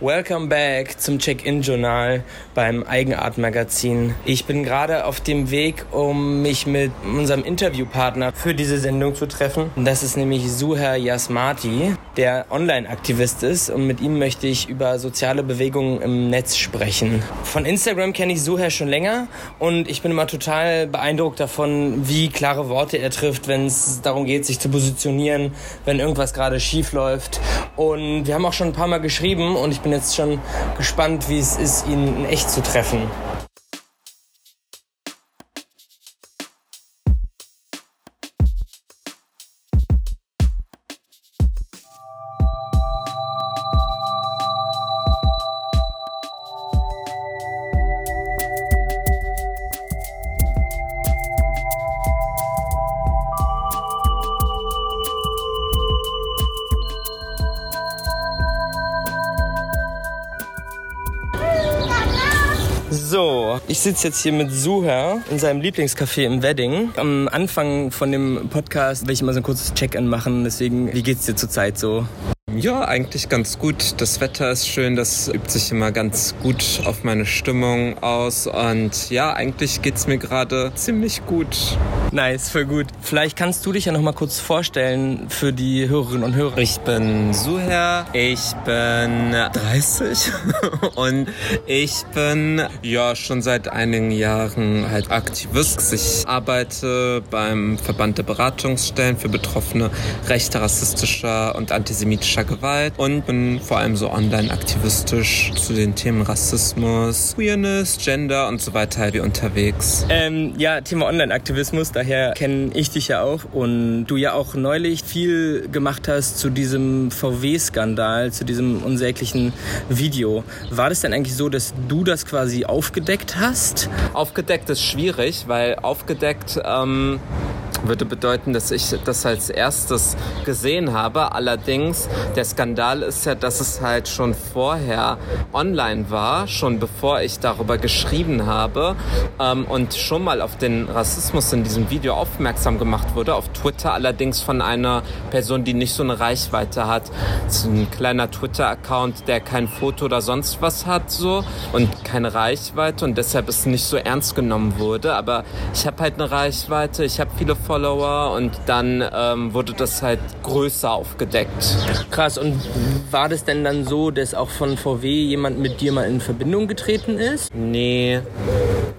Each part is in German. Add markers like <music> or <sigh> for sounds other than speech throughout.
Welcome back zum Check-In-Journal beim Eigenart-Magazin. Ich bin gerade auf dem Weg, um mich mit unserem Interviewpartner für diese Sendung zu treffen. Das ist nämlich Suher Yasmati, der Online-Aktivist ist und mit ihm möchte ich über soziale Bewegungen im Netz sprechen. Von Instagram kenne ich Suher schon länger und ich bin immer total beeindruckt davon, wie klare Worte er trifft, wenn es darum geht, sich zu positionieren, wenn irgendwas gerade schief läuft. Und wir haben auch schon ein paar Mal geschrieben und ich bin jetzt schon gespannt, wie es ist, ihn in echt zu treffen. Ich sitze jetzt hier mit Suher in seinem Lieblingscafé im Wedding. Am Anfang von dem Podcast will ich mal so ein kurzes Check-in machen. Deswegen, wie geht's dir zurzeit so? Ja, eigentlich ganz gut. Das Wetter ist schön, das übt sich immer ganz gut auf meine Stimmung aus. Und ja, eigentlich geht's mir gerade ziemlich gut. Nice, voll gut. Vielleicht kannst du dich ja noch mal kurz vorstellen für die Hörerinnen und Hörer. Ich bin Suher, ich bin 30 <laughs> und ich bin ja schon seit einigen Jahren halt Aktivist. Ich arbeite beim Verband der Beratungsstellen für Betroffene rechter, rassistischer und antisemitischer Gewalt und bin vor allem so online aktivistisch zu den Themen Rassismus, Queerness, Gender und so weiter halt wie unterwegs. Ähm, ja, Thema Online-Aktivismus, daher kenne ich dich ja auch und du ja auch neulich viel gemacht hast zu diesem VW-Skandal, zu diesem unsäglichen Video. War das denn eigentlich so, dass du das quasi aufgedeckt hast? Aufgedeckt ist schwierig, weil aufgedeckt ähm, würde bedeuten, dass ich das als erstes gesehen habe. Allerdings, der Skandal ist ja, dass es halt schon vorher online war, schon bevor ich darüber geschrieben habe ähm, und schon mal auf den Rassismus in diesem Video aufmerksam gemacht wurde. Auf Twitter allerdings von einer Person, die nicht so eine Reichweite hat. Ist ein kleiner Twitter-Account, der kein Foto oder sonst was hat so und keine Reichweite und deshalb es nicht so ernst genommen wurde. Aber ich habe halt eine Reichweite, ich habe viele Follower und dann ähm, wurde das halt größer aufgedeckt. Krass, und war das denn dann so, dass auch von VW jemand mit dir mal in Verbindung getreten ist? Nee,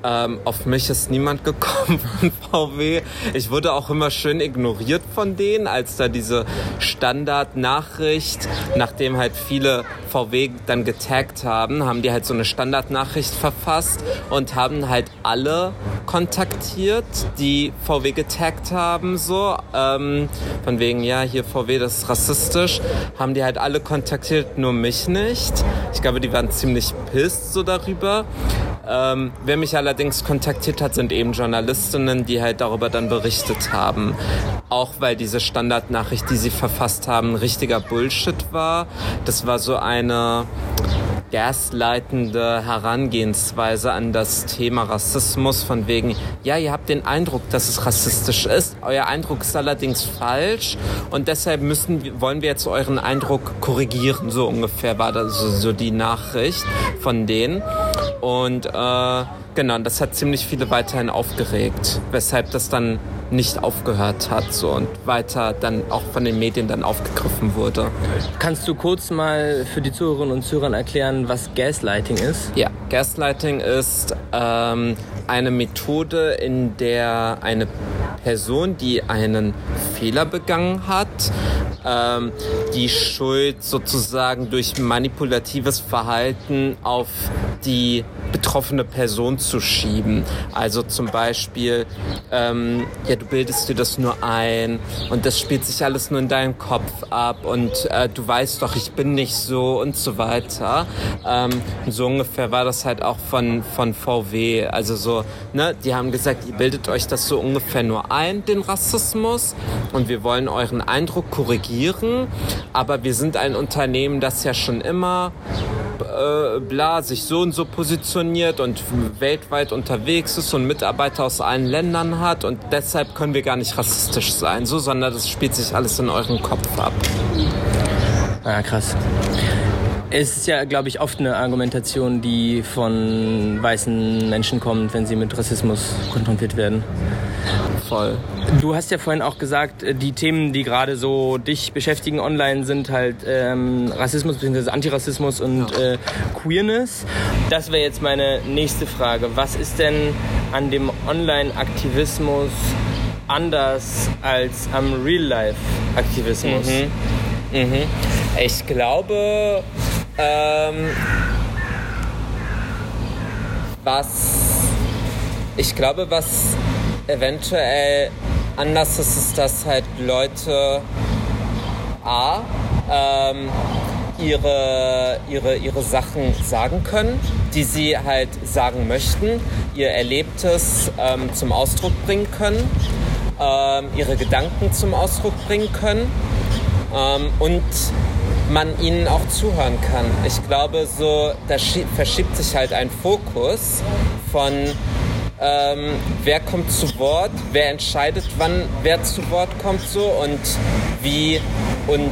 ähm, auf mich ist niemand gekommen <laughs> von VW. Ich wurde auch immer schön ignoriert von denen, als da diese Standardnachricht, nachdem halt viele VW dann getaggt haben, haben die halt so eine Standardnachricht verfasst und haben halt alle kontaktiert, die VW getaggt haben, so ähm, von wegen, ja, hier VW, das ist rassistisch, haben die halt alle kontaktiert, nur mich nicht. Ich glaube, die waren ziemlich pisst so darüber. Ähm, wer mich allerdings kontaktiert hat, sind eben Journalistinnen, die halt darüber dann berichtet haben. Auch weil diese Standardnachricht, die sie verfasst haben, richtiger Bullshit war. Das war so eine gasleitende Herangehensweise an das Thema Rassismus von wegen, ja, ihr habt den Eindruck, dass es rassistisch ist, euer Eindruck ist allerdings falsch und deshalb müssen, wollen wir jetzt euren Eindruck korrigieren, so ungefähr war das so, so die Nachricht von denen. Und äh, genau, das hat ziemlich viele weiterhin aufgeregt, weshalb das dann nicht aufgehört hat so und weiter dann auch von den Medien dann aufgegriffen wurde. Kannst du kurz mal für die Zuhörerinnen und Zuhörer erklären, was Gaslighting ist? Ja, Gaslighting ist ähm, eine Methode, in der eine Person, die einen Fehler begangen hat, ähm, die Schuld sozusagen durch manipulatives Verhalten auf die betroffene Person zu schieben. Also zum Beispiel, ähm, ja, du bildest dir das nur ein und das spielt sich alles nur in deinem Kopf ab und äh, du weißt doch, ich bin nicht so und so weiter. Ähm, so ungefähr war das halt auch von, von VW. Also so, ne, die haben gesagt, ihr bildet euch das so ungefähr nur ein, den Rassismus und wir wollen euren Eindruck korrigieren, aber wir sind ein Unternehmen, das ja schon immer äh, bla sich so und so positioniert und weltweit unterwegs ist und Mitarbeiter aus allen Ländern hat und deshalb können wir gar nicht rassistisch sein, so, sondern das spielt sich alles in eurem Kopf ab. Ah, krass. Es ist ja, glaube ich, oft eine Argumentation, die von weißen Menschen kommt, wenn sie mit Rassismus konfrontiert werden. Voll. Du hast ja vorhin auch gesagt, äh, die Themen, die gerade so dich beschäftigen online, sind halt ähm, Rassismus bzw. Antirassismus und äh, Queerness. Das wäre jetzt meine nächste Frage. Was ist denn an dem Online-Aktivismus anders als am Real-Life-Aktivismus? Mhm. Mhm. Ich glaube, ähm, was ich glaube, was eventuell anders ist, ist, dass halt Leute A ähm, ihre, ihre, ihre Sachen sagen können, die sie halt sagen möchten, ihr Erlebtes ähm, zum Ausdruck bringen können, ähm, ihre Gedanken zum Ausdruck bringen können ähm, und man ihnen auch zuhören kann. Ich glaube, so da verschiebt sich halt ein Fokus von ähm, wer kommt zu Wort, wer entscheidet, wann wer zu Wort kommt so und wie und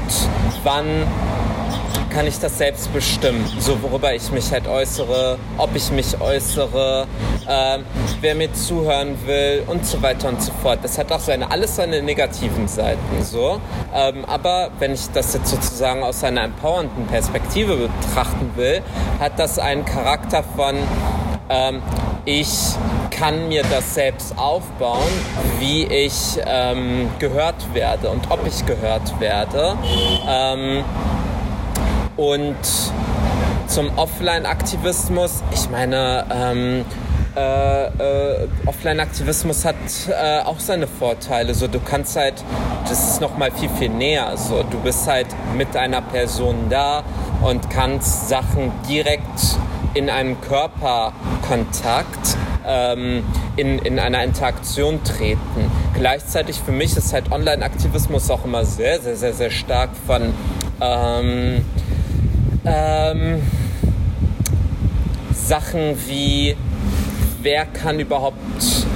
wann kann ich das selbst bestimmen, so worüber ich mich halt äußere, ob ich mich äußere, äh, wer mir zuhören will und so weiter und so fort. Das hat auch seine, alles seine negativen Seiten, so. Ähm, aber wenn ich das jetzt sozusagen aus einer empowernden Perspektive betrachten will, hat das einen Charakter von ähm, ich kann mir das selbst aufbauen, wie ich ähm, gehört werde und ob ich gehört werde. Ähm, und zum Offline-Aktivismus, ich meine, ähm, äh, äh, Offline-Aktivismus hat äh, auch seine Vorteile. So, du kannst halt, das ist noch mal viel viel näher. So, du bist halt mit einer Person da und kannst Sachen direkt in einem Körperkontakt ähm, in, in einer Interaktion treten. Gleichzeitig für mich ist halt Online-Aktivismus auch immer sehr, sehr, sehr, sehr stark von ähm, ähm, Sachen wie, wer kann überhaupt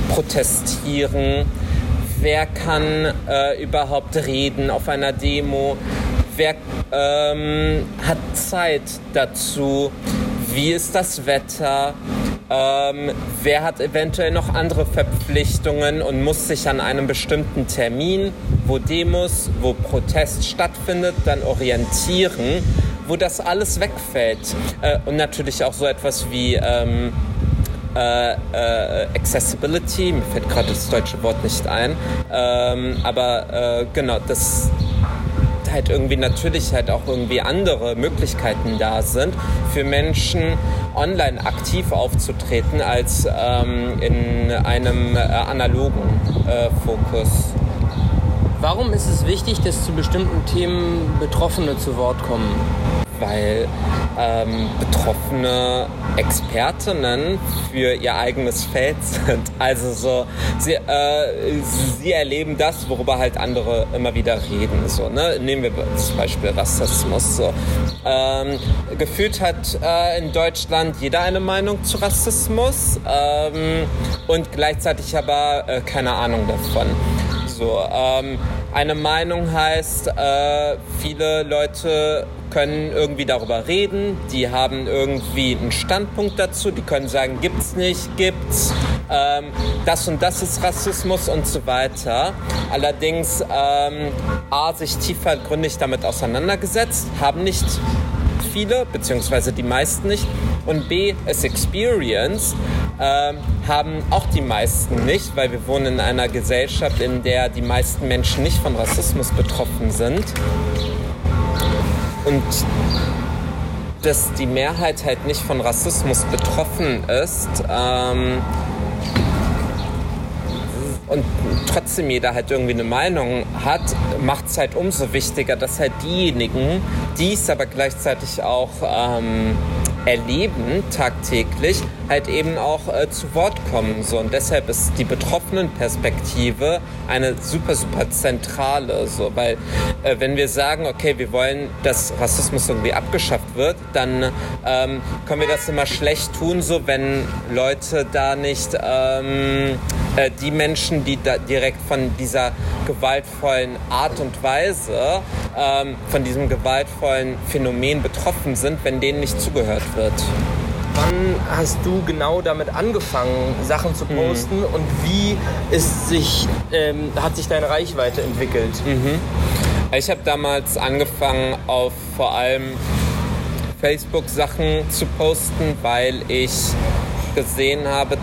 protestieren, wer kann äh, überhaupt reden auf einer Demo, wer ähm, hat Zeit dazu, wie ist das Wetter, ähm, wer hat eventuell noch andere Verpflichtungen und muss sich an einem bestimmten Termin, wo Demos, wo Protest stattfindet, dann orientieren wo das alles wegfällt. Äh, und natürlich auch so etwas wie ähm, äh, äh, Accessibility, mir fällt gerade das deutsche Wort nicht ein, ähm, aber äh, genau, das halt irgendwie natürlich halt auch irgendwie andere Möglichkeiten da sind für Menschen online aktiv aufzutreten als ähm, in einem äh, analogen äh, Fokus. Warum ist es wichtig, dass zu bestimmten Themen Betroffene zu Wort kommen? Weil ähm, Betroffene Expertinnen für ihr eigenes Feld <laughs> sind. Also so, sie, äh, sie erleben das, worüber halt andere immer wieder reden. So, ne? Nehmen wir zum Beispiel Rassismus. So. Ähm, gefühlt hat äh, in Deutschland jeder eine Meinung zu Rassismus ähm, und gleichzeitig aber äh, keine Ahnung davon. So, ähm, eine Meinung heißt, äh, viele Leute können irgendwie darüber reden, die haben irgendwie einen Standpunkt dazu, die können sagen, gibt's nicht, gibt's, ähm, das und das ist Rassismus und so weiter. Allerdings ähm, A, sich tiefergründig damit auseinandergesetzt, haben nicht viele, beziehungsweise die meisten nicht. Und B, es Experience äh, haben auch die meisten nicht, weil wir wohnen in einer Gesellschaft, in der die meisten Menschen nicht von Rassismus betroffen sind. Und dass die Mehrheit halt nicht von Rassismus betroffen ist, ähm, und trotzdem jeder halt irgendwie eine Meinung hat, macht es halt umso wichtiger, dass halt diejenigen, die es aber gleichzeitig auch ähm, erleben tagtäglich, halt eben auch äh, zu Wort kommen. So. Und deshalb ist die betroffenen Perspektive eine super, super zentrale. So. Weil äh, wenn wir sagen, okay, wir wollen, dass Rassismus irgendwie abgeschafft wird, dann ähm, können wir das immer schlecht tun, so wenn Leute da nicht... Ähm, äh, die Menschen, die da direkt von dieser gewaltvollen Art und Weise, ähm, von diesem gewaltvollen Phänomen betroffen sind, wenn denen nicht zugehört wird. Wann hast du genau damit angefangen, Sachen zu posten mhm. und wie ist sich, ähm, hat sich deine Reichweite entwickelt? Mhm. Ich habe damals angefangen, auf vor allem Facebook Sachen zu posten, weil ich gesehen habe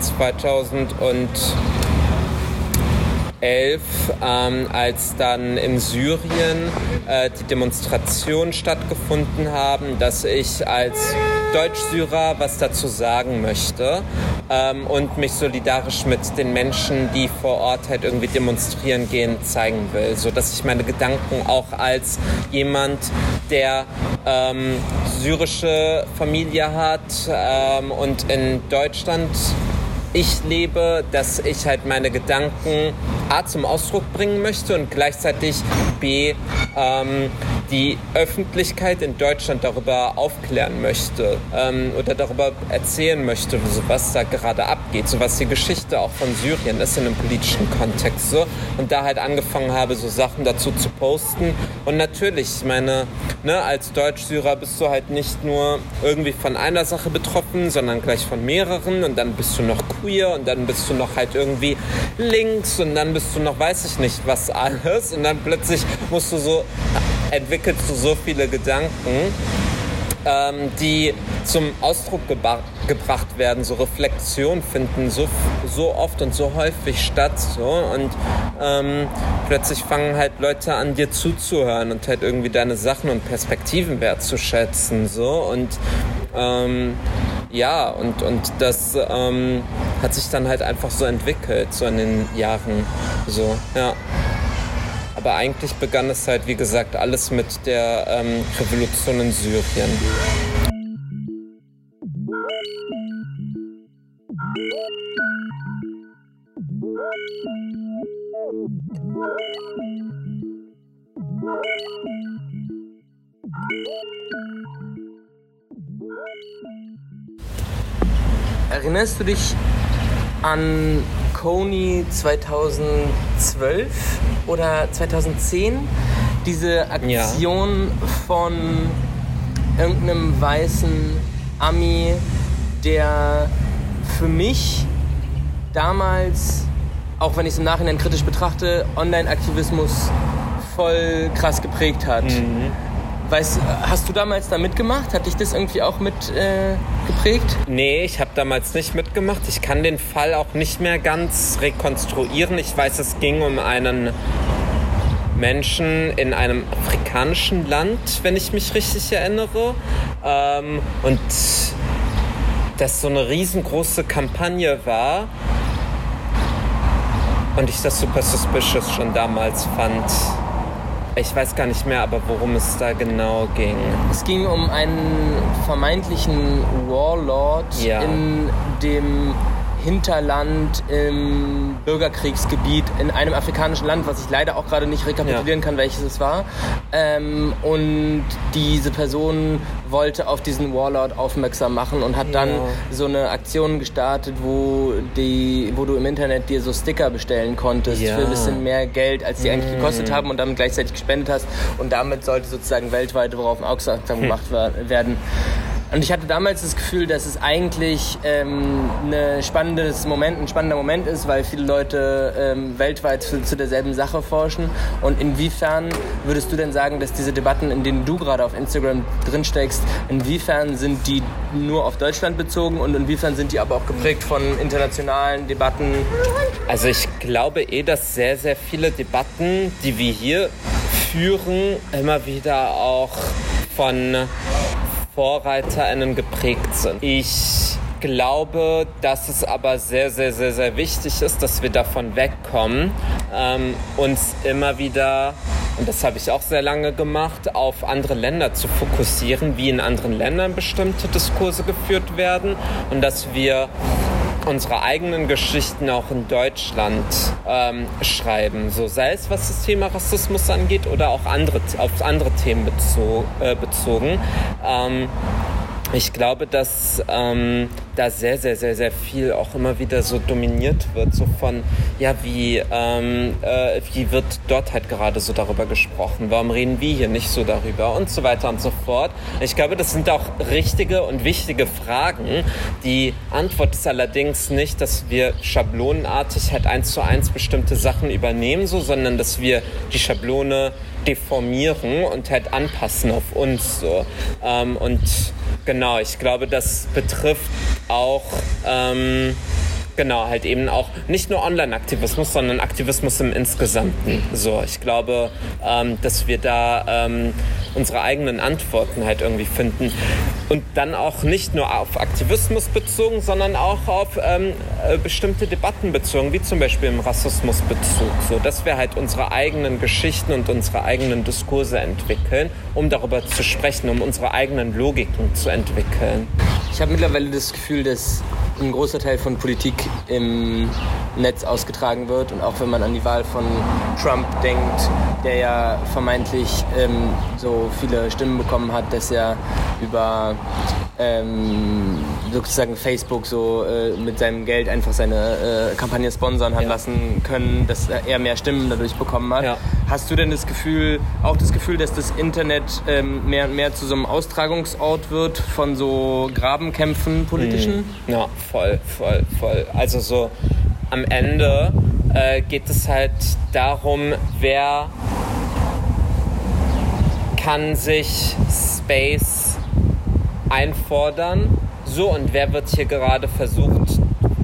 2011, ähm, als dann in Syrien äh, die Demonstrationen stattgefunden haben, dass ich als Deutsch-Syrer was dazu sagen möchte ähm, und mich solidarisch mit den Menschen, die vor Ort halt irgendwie demonstrieren gehen, zeigen will, so dass ich meine Gedanken auch als jemand, der ähm, syrische Familie hat ähm, und in Deutschland ich lebe, dass ich halt meine Gedanken A zum Ausdruck bringen möchte und gleichzeitig B ähm, die Öffentlichkeit in Deutschland darüber aufklären möchte ähm, oder darüber erzählen möchte, was da gerade abgeht, so was die Geschichte auch von Syrien ist in einem politischen Kontext so. Und da halt angefangen habe, so Sachen dazu zu posten. Und natürlich, ich meine, ne, als Deutsch-Syrer bist du halt nicht nur irgendwie von einer Sache betroffen, sondern gleich von mehreren. Und dann bist du noch queer und dann bist du noch halt irgendwie links und dann bist du noch weiß ich nicht was alles. Und dann plötzlich musst du so entwickelst du so viele Gedanken, ähm, die zum Ausdruck gebracht werden, so Reflexion finden so, so oft und so häufig statt. So, und ähm, plötzlich fangen halt Leute an, dir zuzuhören und halt irgendwie deine Sachen und Perspektiven wertzuschätzen. So, und ähm, ja, und, und das ähm, hat sich dann halt einfach so entwickelt, so in den Jahren. So, ja. Aber eigentlich begann es halt, wie gesagt, alles mit der ähm, Revolution in Syrien. Erinnerst du dich an Coney 2012 oder 2010? Diese Aktion ja. von irgendeinem weißen Ami, der für mich damals, auch wenn ich es im Nachhinein kritisch betrachte, Online-Aktivismus voll krass geprägt hat. Mhm. Weißt, hast du damals da mitgemacht? Hat dich das irgendwie auch mit äh? Nee, ich habe damals nicht mitgemacht. Ich kann den Fall auch nicht mehr ganz rekonstruieren. Ich weiß, es ging um einen Menschen in einem afrikanischen Land, wenn ich mich richtig erinnere. Ähm, und das so eine riesengroße Kampagne war. Und ich das super suspicious schon damals fand. Ich weiß gar nicht mehr, aber worum es da genau ging. Es ging um einen vermeintlichen Warlord ja. in dem Hinterland im Bürgerkriegsgebiet in einem afrikanischen Land, was ich leider auch gerade nicht rekapitulieren ja. kann, welches es war. Ähm, und diese Person wollte auf diesen Warlord aufmerksam machen und hat ja. dann so eine Aktion gestartet, wo, die, wo du im Internet dir so Sticker bestellen konntest ja. für ein bisschen mehr Geld, als die eigentlich gekostet mhm. haben und damit gleichzeitig gespendet hast. Und damit sollte sozusagen weltweit worauf aufmerksam hm. gemacht werden. Und ich hatte damals das Gefühl, dass es eigentlich ähm, ein spannendes Moment, ein spannender Moment ist, weil viele Leute ähm, weltweit zu, zu, derselben Sache forschen. Und inwiefern würdest du denn sagen, dass diese Debatten, in denen du gerade auf Instagram drinsteckst, inwiefern sind die nur auf Deutschland bezogen und inwiefern sind die aber auch geprägt von internationalen Debatten? Also ich glaube eh, dass sehr, sehr viele Debatten, die wir hier führen, immer wieder auch von VorreiterInnen geprägt sind. Ich glaube, dass es aber sehr, sehr, sehr, sehr wichtig ist, dass wir davon wegkommen, ähm, uns immer wieder, und das habe ich auch sehr lange gemacht, auf andere Länder zu fokussieren, wie in anderen Ländern bestimmte Diskurse geführt werden und dass wir unsere eigenen Geschichten auch in Deutschland ähm, schreiben. So sei es, was das Thema Rassismus angeht oder auch andere, auf andere Themen bezo äh, bezogen. Ähm, ich glaube, dass ähm, da sehr, sehr, sehr, sehr viel auch immer wieder so dominiert wird, so von, ja, wie, ähm, äh, wie wird dort halt gerade so darüber gesprochen, warum reden wir hier nicht so darüber und so weiter und so fort. Ich glaube, das sind auch richtige und wichtige Fragen. Die Antwort ist allerdings nicht, dass wir schablonenartig halt eins zu eins bestimmte Sachen übernehmen, so, sondern dass wir die Schablone deformieren und halt anpassen auf uns so. Ähm, und genau, ich glaube, das betrifft auch ähm, genau, halt eben auch nicht nur Online-Aktivismus, sondern Aktivismus im Insgesamten. So, ich glaube, ähm, dass wir da ähm, unsere eigenen Antworten halt irgendwie finden und dann auch nicht nur auf Aktivismus bezogen, sondern auch auf ähm, äh, bestimmte Debatten bezogen, wie zum Beispiel im Rassismusbezug, so dass wir halt unsere eigenen Geschichten und unsere eigenen Diskurse entwickeln, um darüber zu sprechen, um unsere eigenen Logiken zu entwickeln. Ich habe mittlerweile das Gefühl, dass ein großer Teil von Politik im Netz ausgetragen wird. Und auch wenn man an die Wahl von Trump denkt, der ja vermeintlich ähm, so viele Stimmen bekommen hat, dass er über ähm, sozusagen Facebook so äh, mit seinem Geld einfach seine äh, Kampagne sponsern hat ja. lassen können, dass er mehr Stimmen dadurch bekommen hat. Ja. Hast du denn das Gefühl, auch das Gefühl, dass das Internet ähm, mehr und mehr zu so einem Austragungsort wird von so Grabenkämpfen politischen? Mhm. Ja, voll, voll, voll. Also so am Ende äh, geht es halt darum, wer kann sich Space einfordern. So, und wer wird hier gerade versucht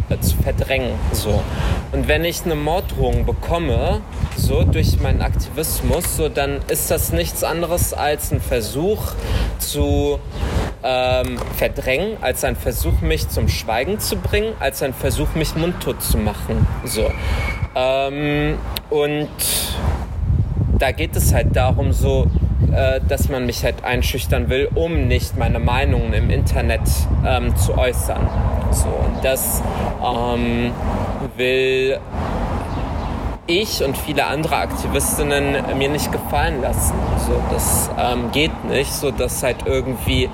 äh, zu verdrängen? So. Und wenn ich eine Morddrohung bekomme, so durch meinen Aktivismus, so dann ist das nichts anderes als ein Versuch zu ähm, verdrängen, als ein Versuch, mich zum Schweigen zu bringen, als ein Versuch, mich mundtot zu machen. So. Ähm, und da geht es halt darum, so äh, dass man mich halt einschüchtern will, um nicht meine Meinungen im Internet ähm, zu äußern. So, und das ähm, will ich und viele andere Aktivistinnen mir nicht gefallen lassen. So, das ähm, geht nicht, so dass halt irgendwie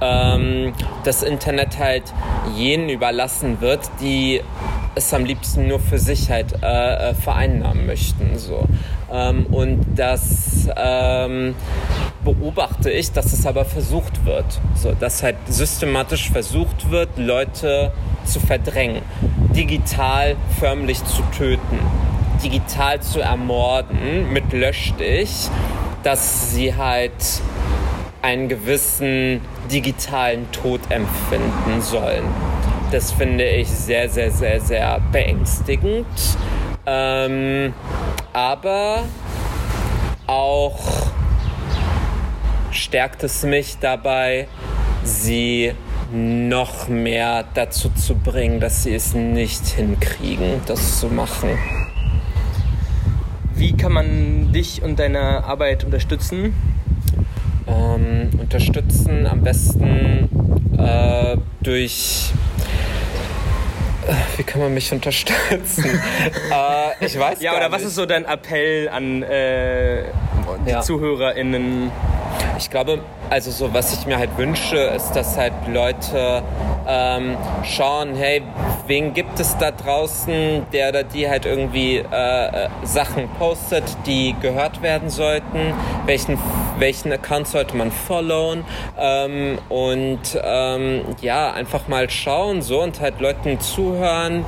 ähm, das Internet halt jenen überlassen wird, die es am liebsten nur für sich halt äh, äh vereinnahmen möchten. So. Ähm, und das ähm, beobachte ich, dass es aber versucht wird. So, dass halt systematisch versucht wird, Leute zu verdrängen, digital förmlich zu töten, digital zu ermorden mit Löschstich, dass sie halt einen gewissen digitalen Tod empfinden sollen. Das finde ich sehr, sehr, sehr, sehr beängstigend. Ähm, aber auch stärkt es mich dabei, sie noch mehr dazu zu bringen, dass sie es nicht hinkriegen, das zu machen. Wie kann man dich und deine Arbeit unterstützen? Ähm, unterstützen am besten äh, durch wie kann man mich unterstützen? <laughs> äh, ich weiß Ja, oder was ist so dein Appell an äh, die ja. ZuhörerInnen? Ich glaube, also so was ich mir halt wünsche, ist, dass halt Leute ähm, schauen, hey, wen gibt es da draußen, der oder die halt irgendwie äh, äh, Sachen postet, die gehört werden sollten, welchen, welchen Account sollte man followen? Ähm, und ähm, ja, einfach mal schauen so und halt Leuten zuhören,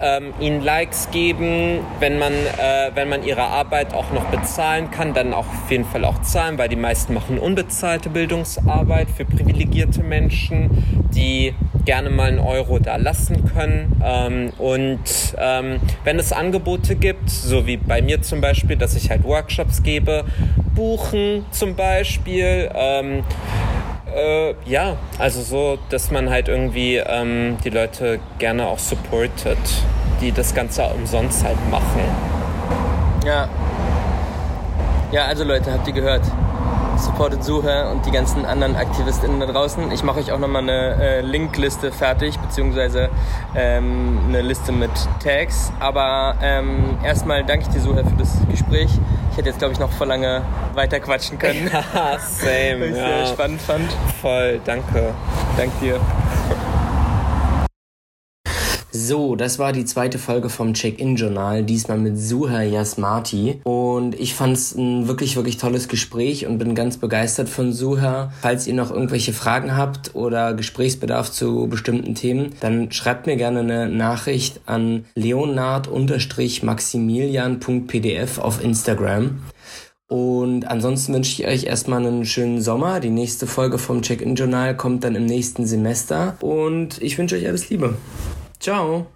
ähm, ihnen Likes geben, wenn man, äh, wenn man ihre Arbeit auch noch bezahlen kann, dann auch auf jeden Fall auch zahlen, weil die meisten machen unbezahlte Bildungsarbeit für privilegierte Menschen, die gerne mal einen Euro da lassen können. Ähm, und ähm, wenn es Angebote gibt, so wie bei mir zum Beispiel, dass ich halt Workshops gebe, buchen zum Beispiel. Ähm, äh, ja, also so, dass man halt irgendwie ähm, die Leute gerne auch supportet, die das Ganze umsonst halt machen. Ja. Ja, also Leute, habt ihr gehört? supportet Suche und die ganzen anderen AktivistInnen da draußen. Ich mache euch auch nochmal eine äh, Linkliste fertig, beziehungsweise ähm, eine Liste mit Tags. Aber ähm, erstmal danke ich dir, Suche, für das Gespräch. Ich hätte jetzt, glaube ich, noch vor lange weiter quatschen können. <laughs> Ja, same. Weil ich ja. sehr spannend fand. Voll, danke. Dank dir. So, das war die zweite Folge vom Check-In-Journal, diesmal mit Suha Yasmati. Und ich fand es ein wirklich, wirklich tolles Gespräch und bin ganz begeistert von Suha. Falls ihr noch irgendwelche Fragen habt oder Gesprächsbedarf zu bestimmten Themen, dann schreibt mir gerne eine Nachricht an leonard-maximilian.pdf auf Instagram. Und ansonsten wünsche ich euch erstmal einen schönen Sommer. Die nächste Folge vom Check-In-Journal kommt dann im nächsten Semester. Und ich wünsche euch alles Liebe. Ciao.